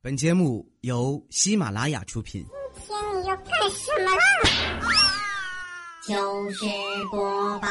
本节目由喜马拉雅出品。今天你要干什么啦？就是播报。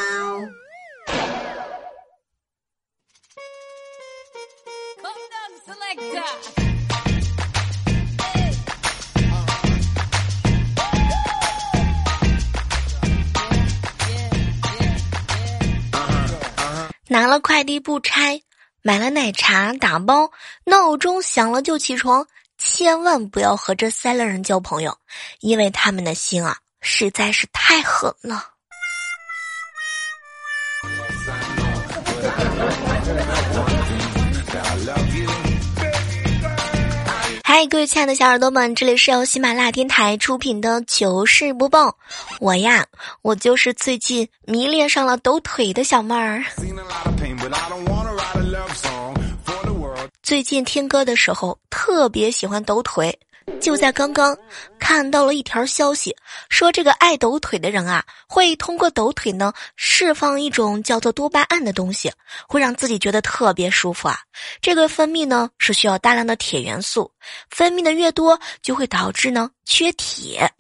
拿了快递不拆，买了奶茶打包，闹钟响了就起床。千万不要和这三类人交朋友，因为他们的心啊实在是太狠了。嗨，各位亲爱的小耳朵们，这里是由喜马拉雅电台出品的糗事播报。我呀，我就是最近迷恋上了抖腿的小妹儿。最近听歌的时候特别喜欢抖腿，就在刚刚看到了一条消息，说这个爱抖腿的人啊，会通过抖腿呢释放一种叫做多巴胺的东西，会让自己觉得特别舒服啊。这个分泌呢是需要大量的铁元素，分泌的越多就会导致呢缺铁，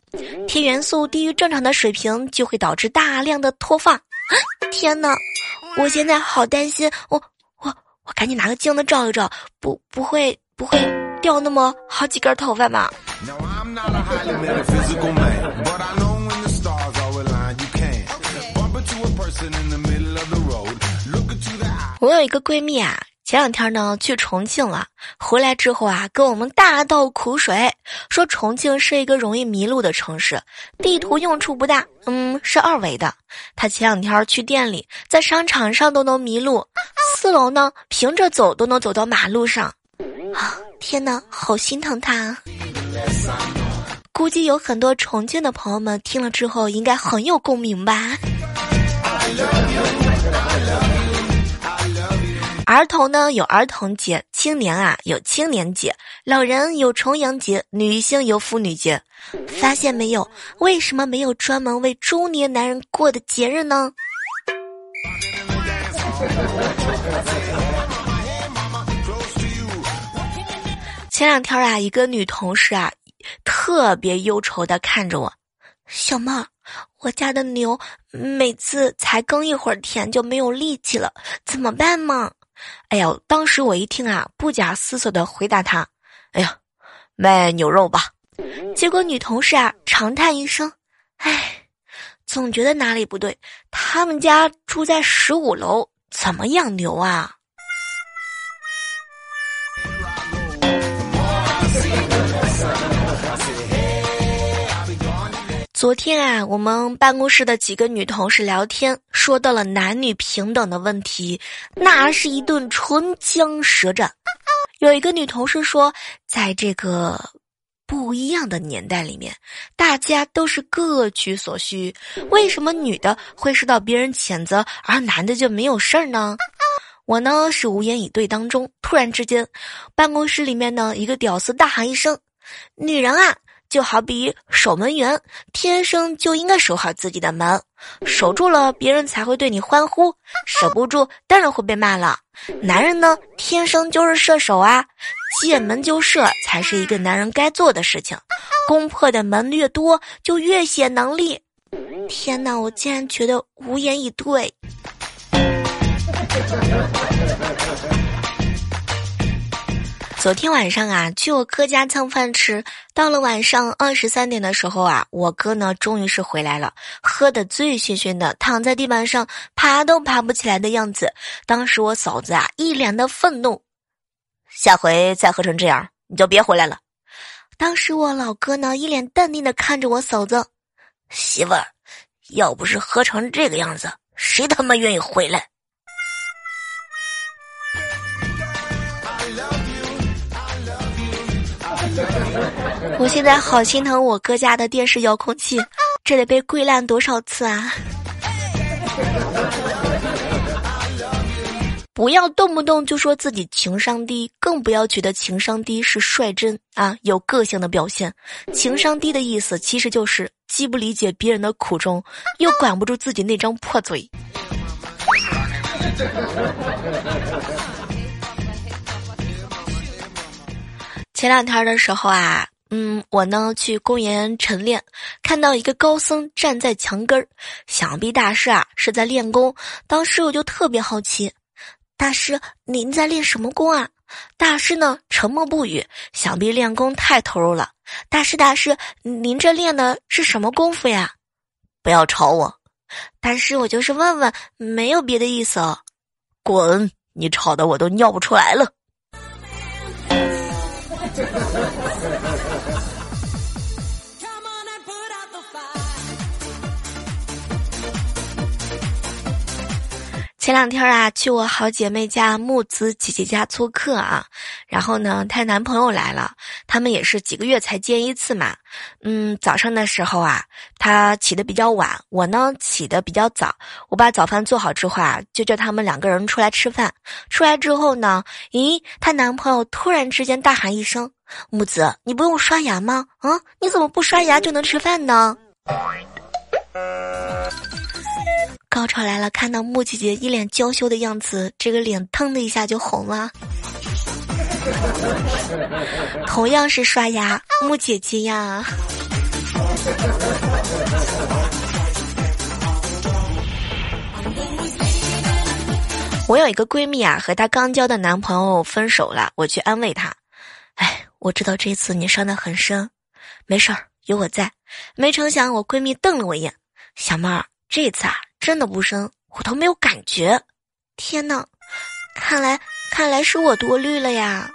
铁元素低于正常的水平就会导致大量的脱发。天哪，我现在好担心我。我赶紧拿个镜子照一照，不不会不会掉那么好几根头发吧？我有一个闺蜜啊。前两天呢，去重庆了，回来之后啊，跟我们大倒苦水，说重庆是一个容易迷路的城市，地图用处不大，嗯，是二维的。他前两天去店里，在商场上都能迷路，四楼呢，平着走都能走到马路上，啊，天哪，好心疼他。估计有很多重庆的朋友们听了之后，应该很有共鸣吧。儿童呢有儿童节，青年啊有青年节，老人有重阳节，女性有妇女节。发现没有？为什么没有专门为中年男人过的节日呢？前两天啊，一个女同事啊，特别忧愁的看着我，小妹儿，我家的牛每次才耕一会儿田就没有力气了，怎么办嘛？哎呀，当时我一听啊，不假思索的回答他：“哎呀，卖牛肉吧。”结果女同事啊长叹一声：“哎，总觉得哪里不对。他们家住在十五楼，怎么养牛啊？”昨天啊，我们办公室的几个女同事聊天，说到了男女平等的问题，那是一顿唇枪舌战。有一个女同事说，在这个不一样的年代里面，大家都是各取所需，为什么女的会受到别人谴责，而男的就没有事儿呢？我呢是无言以对当中，突然之间，办公室里面呢一个屌丝大喊一声：“女人啊！”就好比守门员，天生就应该守好自己的门，守住了，别人才会对你欢呼；守不住，当然会被骂了。男人呢，天生就是射手啊，见门就射才是一个男人该做的事情。攻破的门越多，就越显能力。天哪，我竟然觉得无言以对。昨天晚上啊，去我哥家蹭饭吃，到了晚上二十三点的时候啊，我哥呢终于是回来了，喝的醉醺醺的，躺在地板上爬都爬不起来的样子。当时我嫂子啊一脸的愤怒，下回再喝成这样你就别回来了。当时我老哥呢一脸淡定的看着我嫂子，媳妇儿，要不是喝成这个样子，谁他妈愿意回来？我现在好心疼我哥家的电视遥控器，这得被跪烂多少次啊！不要动不动就说自己情商低，更不要觉得情商低是率真啊，有个性的表现。情商低的意思其实就是既不理解别人的苦衷，又管不住自己那张破嘴。前两天的时候啊，嗯，我呢去公园晨练，看到一个高僧站在墙根儿，想必大师啊是在练功。当时我就特别好奇，大师您在练什么功啊？大师呢沉默不语，想必练功太投入了。大师大师，您这练的是什么功夫呀？不要吵我，大师我就是问问，没有别的意思。滚！你吵得我都尿不出来了。哈哈哈！哈哈。前两天啊，去我好姐妹家木子姐姐家做客啊，然后呢，她男朋友来了，他们也是几个月才见一次嘛。嗯，早上的时候啊，她起的比较晚，我呢起的比较早。我把早饭做好之后啊，就叫他们两个人出来吃饭。出来之后呢，咦，她男朋友突然之间大喊一声：“木子，你不用刷牙吗？啊，你怎么不刷牙就能吃饭呢？”高潮来了！看到木姐姐一脸娇羞的样子，这个脸腾的一下就红了。同样是刷牙，木姐姐呀。我有一个闺蜜啊，和她刚交的男朋友分手了，我去安慰她。哎，我知道这次你伤得很深，没事儿，有我在。没成想，我闺蜜瞪了我一眼，小妹儿，这次啊。真的不深，我都没有感觉。天呐，看来看来是我多虑了呀。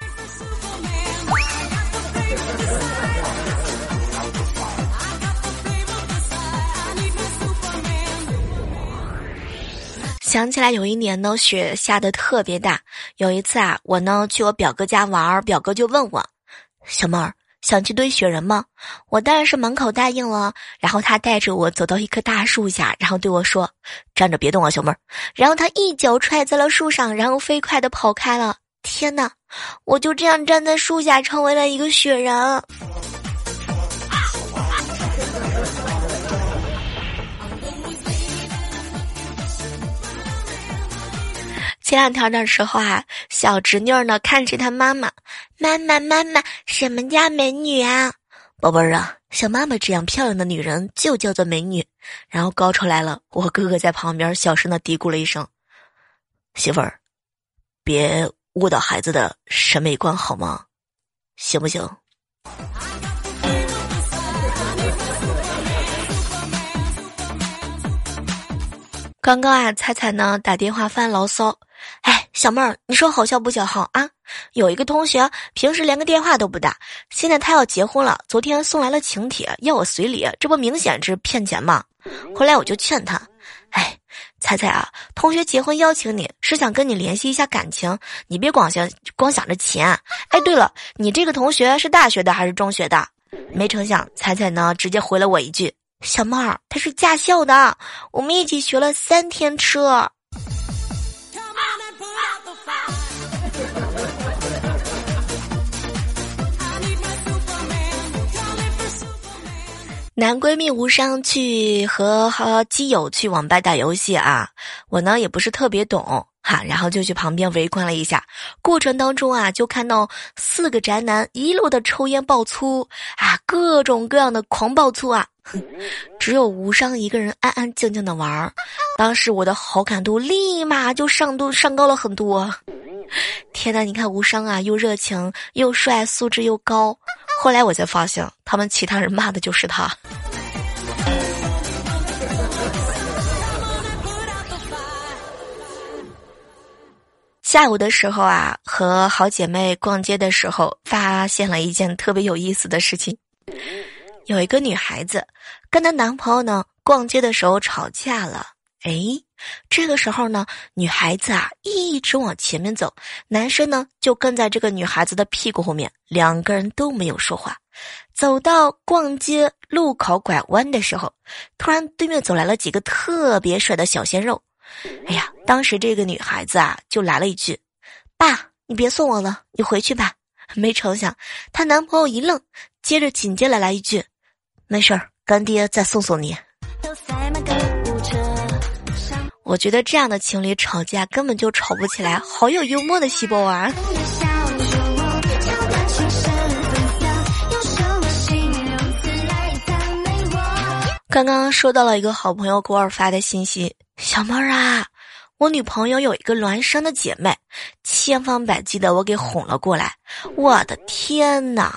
想起来有一年呢，雪下的特别大。有一次啊，我呢去我表哥家玩儿，表哥就问我，小妹儿。想去堆雪人吗？我当然是满口答应了。然后他带着我走到一棵大树下，然后对我说：“站着别动啊，小妹儿。”然后他一脚踹在了树上，然后飞快的跑开了。天哪，我就这样站在树下，成为了一个雪人。前两天的时候啊，小侄女呢看着她妈妈，妈妈妈妈，什么叫美女啊？宝贝儿啊，像妈妈这样漂亮的女人就叫做美女。然后高潮来了，我哥哥在旁边小声的嘀咕了一声：“媳妇儿，别误导孩子的审美观好吗？行不行？”刚刚啊，彩彩呢打电话发牢骚。小妹儿，你说好笑不小好啊？有一个同学平时连个电话都不打，现在他要结婚了，昨天送来了请帖，要我随礼，这不明显是骗钱吗？后来我就劝他，哎，猜猜啊，同学结婚邀请你是想跟你联系一下感情，你别光想光想着钱。哎，对了，你这个同学是大学的还是中学的？没成想，彩彩呢直接回了我一句，小妹儿，他是驾校的，我们一起学了三天车。男闺蜜无伤去和和基友去网吧打游戏啊，我呢也不是特别懂哈，然后就去旁边围观了一下。过程当中啊，就看到四个宅男一路的抽烟爆粗啊，各种各样的狂爆粗啊，只有无伤一个人安安静静的玩儿。当时我的好感度立马就上度上高了很多。天呐，你看无伤啊，又热情又帅，素质又高。后来我才发现，他们其他人骂的就是他。下午的时候啊，和好姐妹逛街的时候，发现了一件特别有意思的事情。有一个女孩子跟她男朋友呢逛街的时候吵架了。哎，这个时候呢，女孩子啊一直往前面走，男生呢就跟在这个女孩子的屁股后面，两个人都没有说话。走到逛街路口拐弯的时候，突然对面走来了几个特别帅的小鲜肉。哎呀，当时这个女孩子啊就来了一句：“爸，你别送我了，你回去吧。”没成想，她男朋友一愣，接着紧接着来一句：“没事儿，干爹再送送你。”我觉得这样的情侣吵架根本就吵不起来，好有幽默的细胞啊！刚刚收到了一个好朋友给我发的信息，小妹儿啊，我女朋友有一个孪生的姐妹，千方百计的我给哄了过来。我的天呐，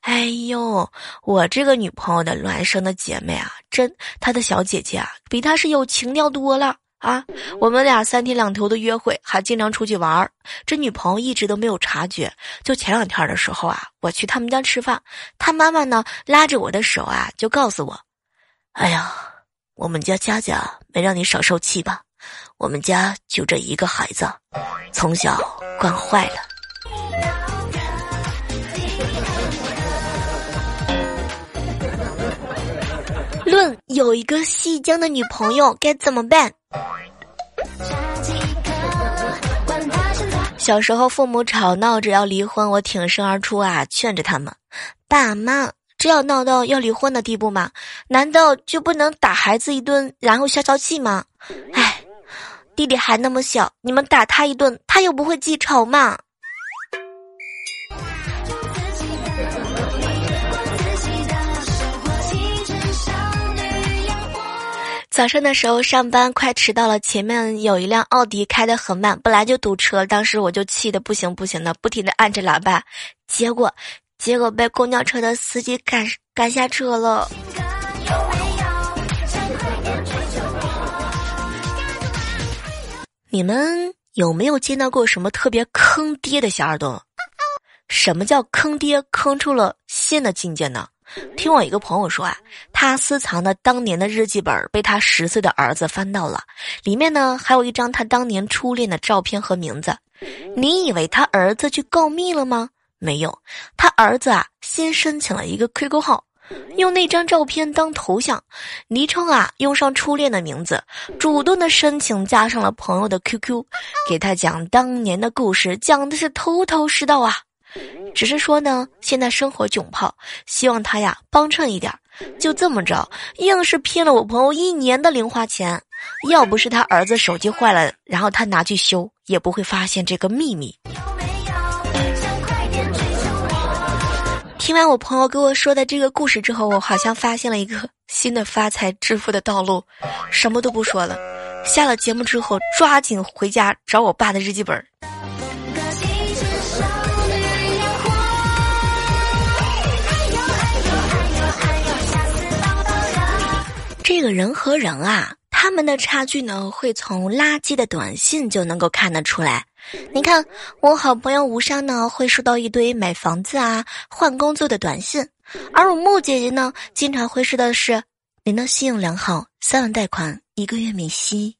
哎呦，我这个女朋友的孪生的姐妹啊，真她的小姐姐啊，比她是有情调多了。啊！我们俩三天两头的约会，还经常出去玩儿。这女朋友一直都没有察觉。就前两天的时候啊，我去他们家吃饭，他妈妈呢拉着我的手啊，就告诉我。”哎呀，我们家佳佳没让你少受气吧？我们家就这一个孩子，从小惯坏了。论有一个西江的女朋友该怎么办？小时候父母吵闹着要离婚，我挺身而出啊，劝着他们，爸妈。这要闹到要离婚的地步吗？难道就不能打孩子一顿，然后消消气吗？哎，弟弟还那么小，你们打他一顿，他又不会记仇嘛。早上的时候上班快迟到了，前面有一辆奥迪开得很慢，本来就堵车，当时我就气得不行不行的，不停的按着喇叭，结果。结果被公交车的司机赶赶下车了。你们有没有见到过什么特别坑爹的小耳朵？什么叫坑爹？坑出了新的境界呢？听我一个朋友说啊，他私藏的当年的日记本被他十岁的儿子翻到了，里面呢还有一张他当年初恋的照片和名字。你以为他儿子去告密了吗？没有，他儿子啊，先申请了一个 QQ 号，用那张照片当头像，昵称啊用上初恋的名字，主动的申请加上了朋友的 QQ，给他讲当年的故事，讲的是头头是道啊。只是说呢，现在生活窘迫，希望他呀帮衬一点。就这么着，硬是骗了我朋友一年的零花钱。要不是他儿子手机坏了，然后他拿去修，也不会发现这个秘密。听完我朋友给我说的这个故事之后，我好像发现了一个 新的发财致富的道路。什么都不说了，下了节目之后抓紧回家找我爸的日记本。这个人和人啊，他们的差距呢，会从垃圾的短信就能够看得出来。你看，我好朋友吴莎呢，会收到一堆买房子啊、换工作的短信，而我木姐姐呢，经常会收到的是您的信用良好，三万贷款，一个月免息。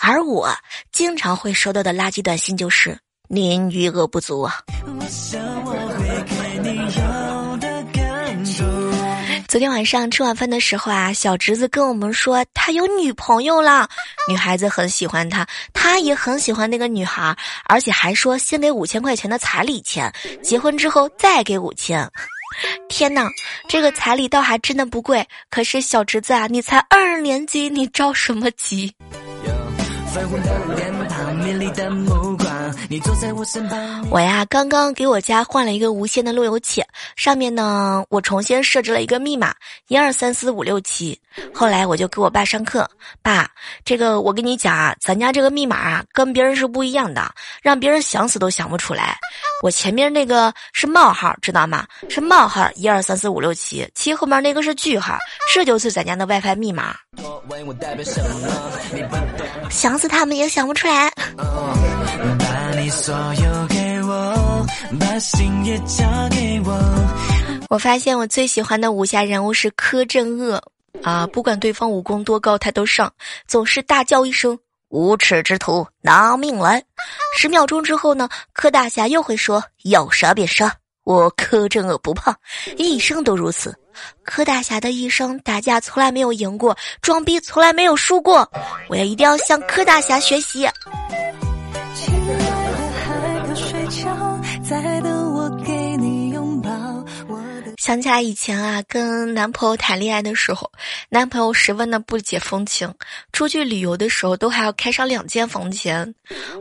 而我经常会收到的垃圾短信就是您余额不足啊。昨天晚上吃晚饭的时候啊，小侄子跟我们说他有女朋友了，女孩子很喜欢他，他也很喜欢那个女孩，而且还说先给五千块钱的彩礼钱，结婚之后再给五千。天哪，这个彩礼倒还真的不贵，可是小侄子啊，你才二年级，你着什么急？我呀，刚刚给我家换了一个无线的路由器，上面呢，我重新设置了一个密码，一二三四五六七。后来我就给我爸上课，爸，这个我跟你讲啊，咱家这个密码啊，跟别人是不一样的，让别人想死都想不出来。我前面那个是冒号，知道吗？是冒号，一二三四五六七，七后面那个是句号，这就是咱家的 WiFi 密码。想死他们也想不出来。我发现我最喜欢的武侠人物是柯镇恶啊，不管对方武功多高，他都上，总是大叫一声“无耻之徒，拿命来！”十秒钟之后呢，柯大侠又会说“要杀便杀，我柯镇恶不怕”，一生都如此。柯大侠的一生打架从来没有赢过，装逼从来没有输过，我要一定要向柯大侠学习。想起来以前啊，跟男朋友谈恋爱的时候，男朋友十分的不解风情，出去旅游的时候都还要开上两间房间。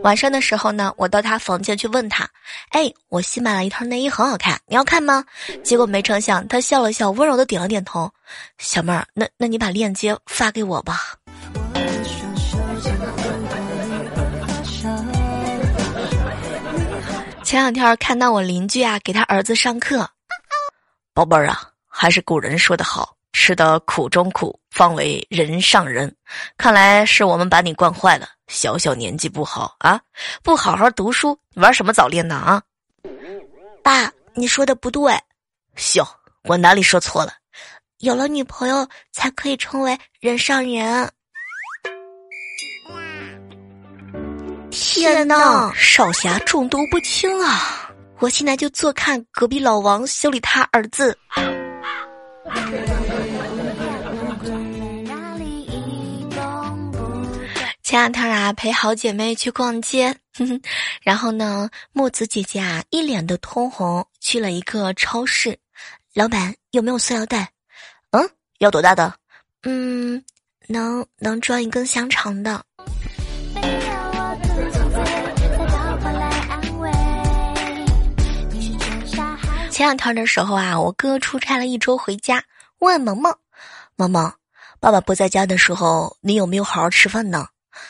晚上的时候呢，我到他房间去问他：“哎，我新买了一套内衣，很好看，你要看吗？”结果没成想，他笑了笑，温柔的点了点头。小妹儿，那那你把链接发给我吧。前两天看到我邻居啊，给他儿子上课，宝贝儿啊，还是古人说的好，吃得苦中苦，方为人上人。看来是我们把你惯坏了，小小年纪不好啊，不好好读书，玩什么早恋呢啊？爸，你说的不对，笑，我哪里说错了？有了女朋友才可以成为人上人。天呐，少侠中毒不轻啊！我现在就坐看隔壁老王修理他儿子。前两天啊，陪好姐妹去逛街，然后呢，木子姐姐啊一脸的通红，去了一个超市。老板有没有塑料袋？嗯，要多大的？嗯，能能装一根香肠的。前两天的时候啊，我哥出差了一周回家，问萌萌：“萌萌，爸爸不在家的时候，你有没有好好吃饭呢？”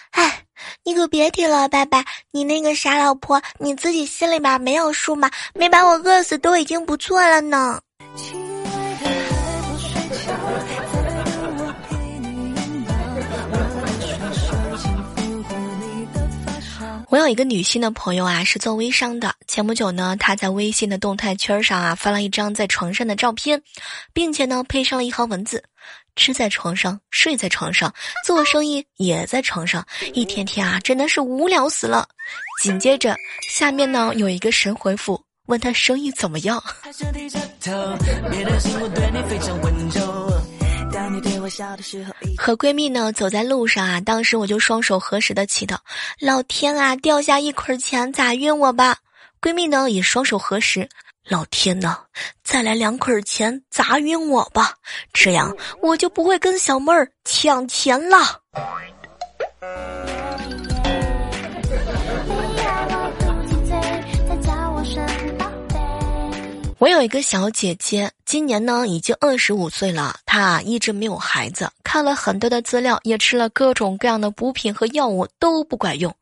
哎，你可别提了，爸爸，你那个傻老婆，你自己心里边没有数吗？没把我饿死都已经不错了呢。我有一个女性的朋友啊，是做微商的。前不久呢，她在微信的动态圈上啊发了一张在床上的照片，并且呢配上了一行文字：“吃在床上，睡在床上，做生意也在床上，一天天啊真的是无聊死了。”紧接着下面呢有一个神回复，问他生意怎么样。和闺蜜呢走在路上啊，当时我就双手合十的祈祷，老天啊，掉下一捆钱砸晕我吧！闺蜜呢也双手合十，老天呐，再来两捆钱砸晕我吧！这样我就不会跟小妹儿抢钱了。我有一个小姐姐，今年呢已经二十五岁了，她一直没有孩子，看了很多的资料，也吃了各种各样的补品和药物都不管用，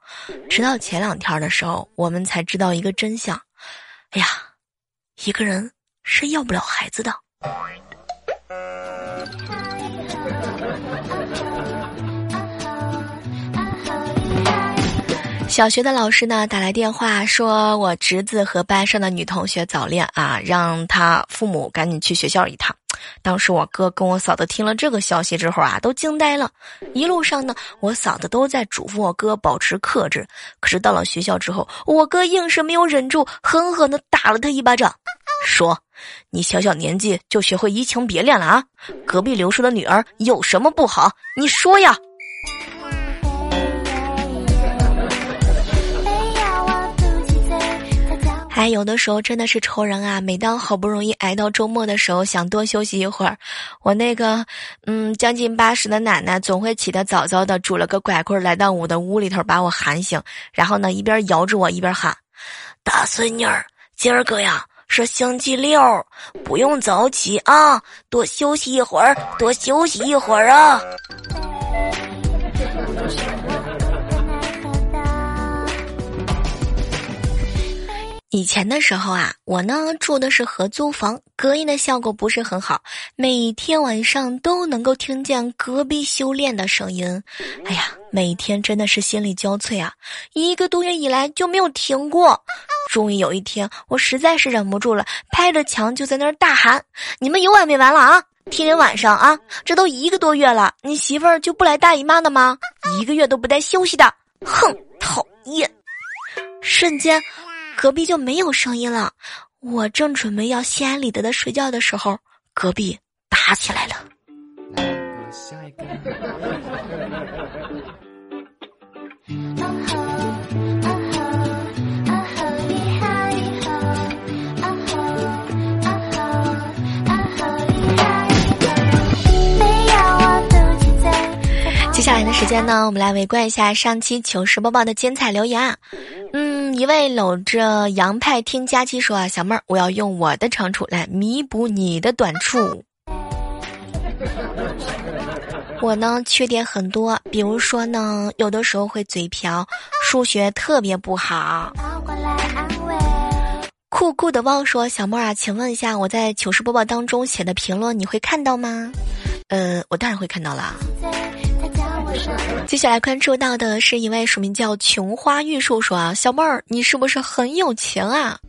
直到前两天的时候，我们才知道一个真相，哎呀，一个人是要不了孩子的。小学的老师呢打来电话说，我侄子和班上的女同学早恋啊，让他父母赶紧去学校一趟。当时我哥跟我嫂子听了这个消息之后啊，都惊呆了。一路上呢，我嫂子都在嘱咐我哥保持克制。可是到了学校之后，我哥硬是没有忍住，狠狠的打了他一巴掌，说：“你小小年纪就学会移情别恋了啊？隔壁刘叔的女儿有什么不好？你说呀！”还有的时候真的是愁人啊！每当好不容易挨到周末的时候，想多休息一会儿，我那个嗯将近八十的奶奶总会起得早早的，拄了个拐棍来到我的屋里头把我喊醒，然后呢一边摇着我一边喊：“大孙女儿，今儿个呀是星期六，不用早起啊，多休息一会儿，多休息一会儿啊。”以前的时候啊，我呢住的是合租房，隔音的效果不是很好，每天晚上都能够听见隔壁修炼的声音。哎呀，每天真的是心力交瘁啊！一个多月以来就没有停过。终于有一天，我实在是忍不住了，拍着墙就在那儿大喊：“你们有完没完了啊？天天晚上啊，这都一个多月了，你媳妇儿就不来大姨妈的吗？一个月都不带休息的！哼，讨厌！”瞬间。隔壁就没有声音了。我正准备要心安理得的睡觉的时候，隔壁打起来了。接下来的时间呢，我们来围观一下上期糗事播报的精彩留言啊。嗯，一位搂着洋派听佳期说啊，小妹儿，我要用我的长处来弥补你的短处。我呢缺点很多，比如说呢，有的时候会嘴瓢，数学特别不好。酷酷的汪说：“小妹儿啊，请问一下，我在糗事播报当中写的评论你会看到吗？”呃，我当然会看到啦。接下来关注到的是一位署名叫“琼花玉树”说：“啊，小妹儿，你是不是很有钱啊？”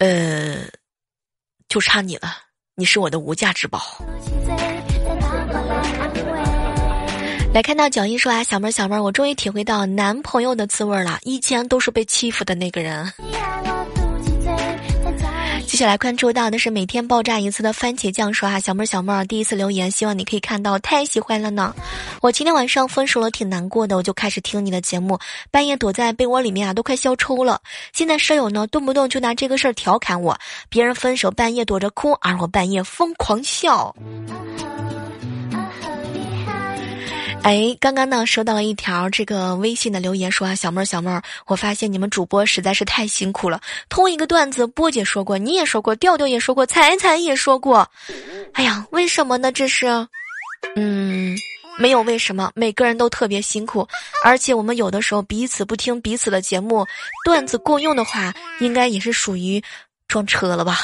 呃，就差你了，你是我的无价之宝。来看到脚印说啊，小妹儿小妹儿，我终于体会到男朋友的滋味了。以前都是被欺负的那个人。一起来关注到的是每天爆炸一次的番茄酱说啊，小妹儿小妹儿，第一次留言，希望你可以看到，太喜欢了呢。我今天晚上分手了，挺难过的，我就开始听你的节目，半夜躲在被窝里面啊，都快笑抽了。现在舍友呢，动不动就拿这个事儿调侃我，别人分手半夜躲着哭，而我半夜疯狂笑。哎，刚刚呢收到了一条这个微信的留言，说啊，小妹儿小妹儿，我发现你们主播实在是太辛苦了。同一个段子，波姐说过，你也说过，调调也说过，彩彩也说过。哎呀，为什么呢？这是，嗯，没有为什么，每个人都特别辛苦，而且我们有的时候彼此不听彼此的节目，段子共用的话，应该也是属于撞车了吧。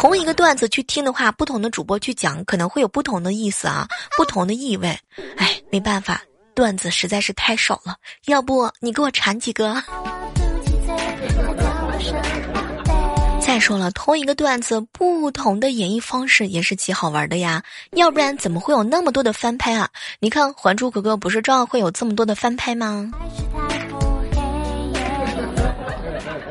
同一个段子去听的话，不同的主播去讲，可能会有不同的意思啊，不同的意味。哎，没办法，段子实在是太少了。要不你给我产几个？再说了，同一个段子，不同的演绎方式也是极好玩的呀。要不然怎么会有那么多的翻拍啊？你看《还珠格格》不是照样会有这么多的翻拍吗？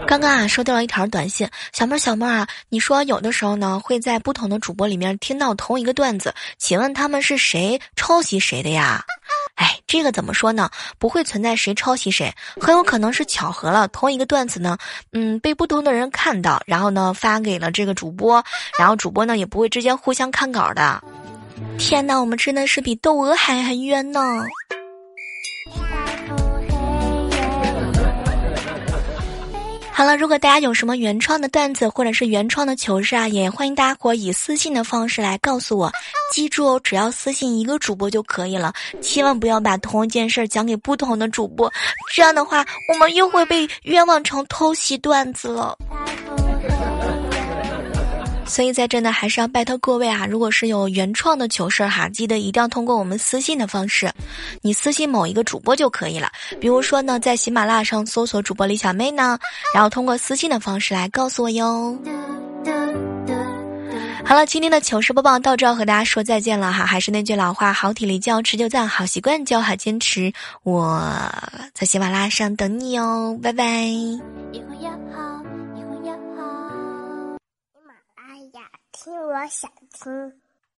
刚刚啊，收到了一条短信，小妹儿小妹儿啊，你说有的时候呢，会在不同的主播里面听到同一个段子，请问他们是谁抄袭谁的呀？哎，这个怎么说呢？不会存在谁抄袭谁，很有可能是巧合了。同一个段子呢，嗯，被不同的人看到，然后呢发给了这个主播，然后主播呢也不会之间互相看稿的。天哪，我们真的是比窦娥还还冤呢！好了，如果大家有什么原创的段子或者是原创的糗事啊，也欢迎大家伙以私信的方式来告诉我。记住哦，只要私信一个主播就可以了，千万不要把同一件事讲给不同的主播，这样的话我们又会被冤枉成偷袭段子了。所以在这呢，还是要拜托各位啊，如果是有原创的糗事哈，记得一定要通过我们私信的方式，你私信某一个主播就可以了。比如说呢，在喜马拉雅上搜索主播李小妹呢，然后通过私信的方式来告诉我哟。好了，今天的糗事播报到这，和大家说再见了哈。还是那句老话，好体力就要持久战，好习惯就要好坚持。我在喜马拉雅上等你哦，拜拜。以后要好我想听。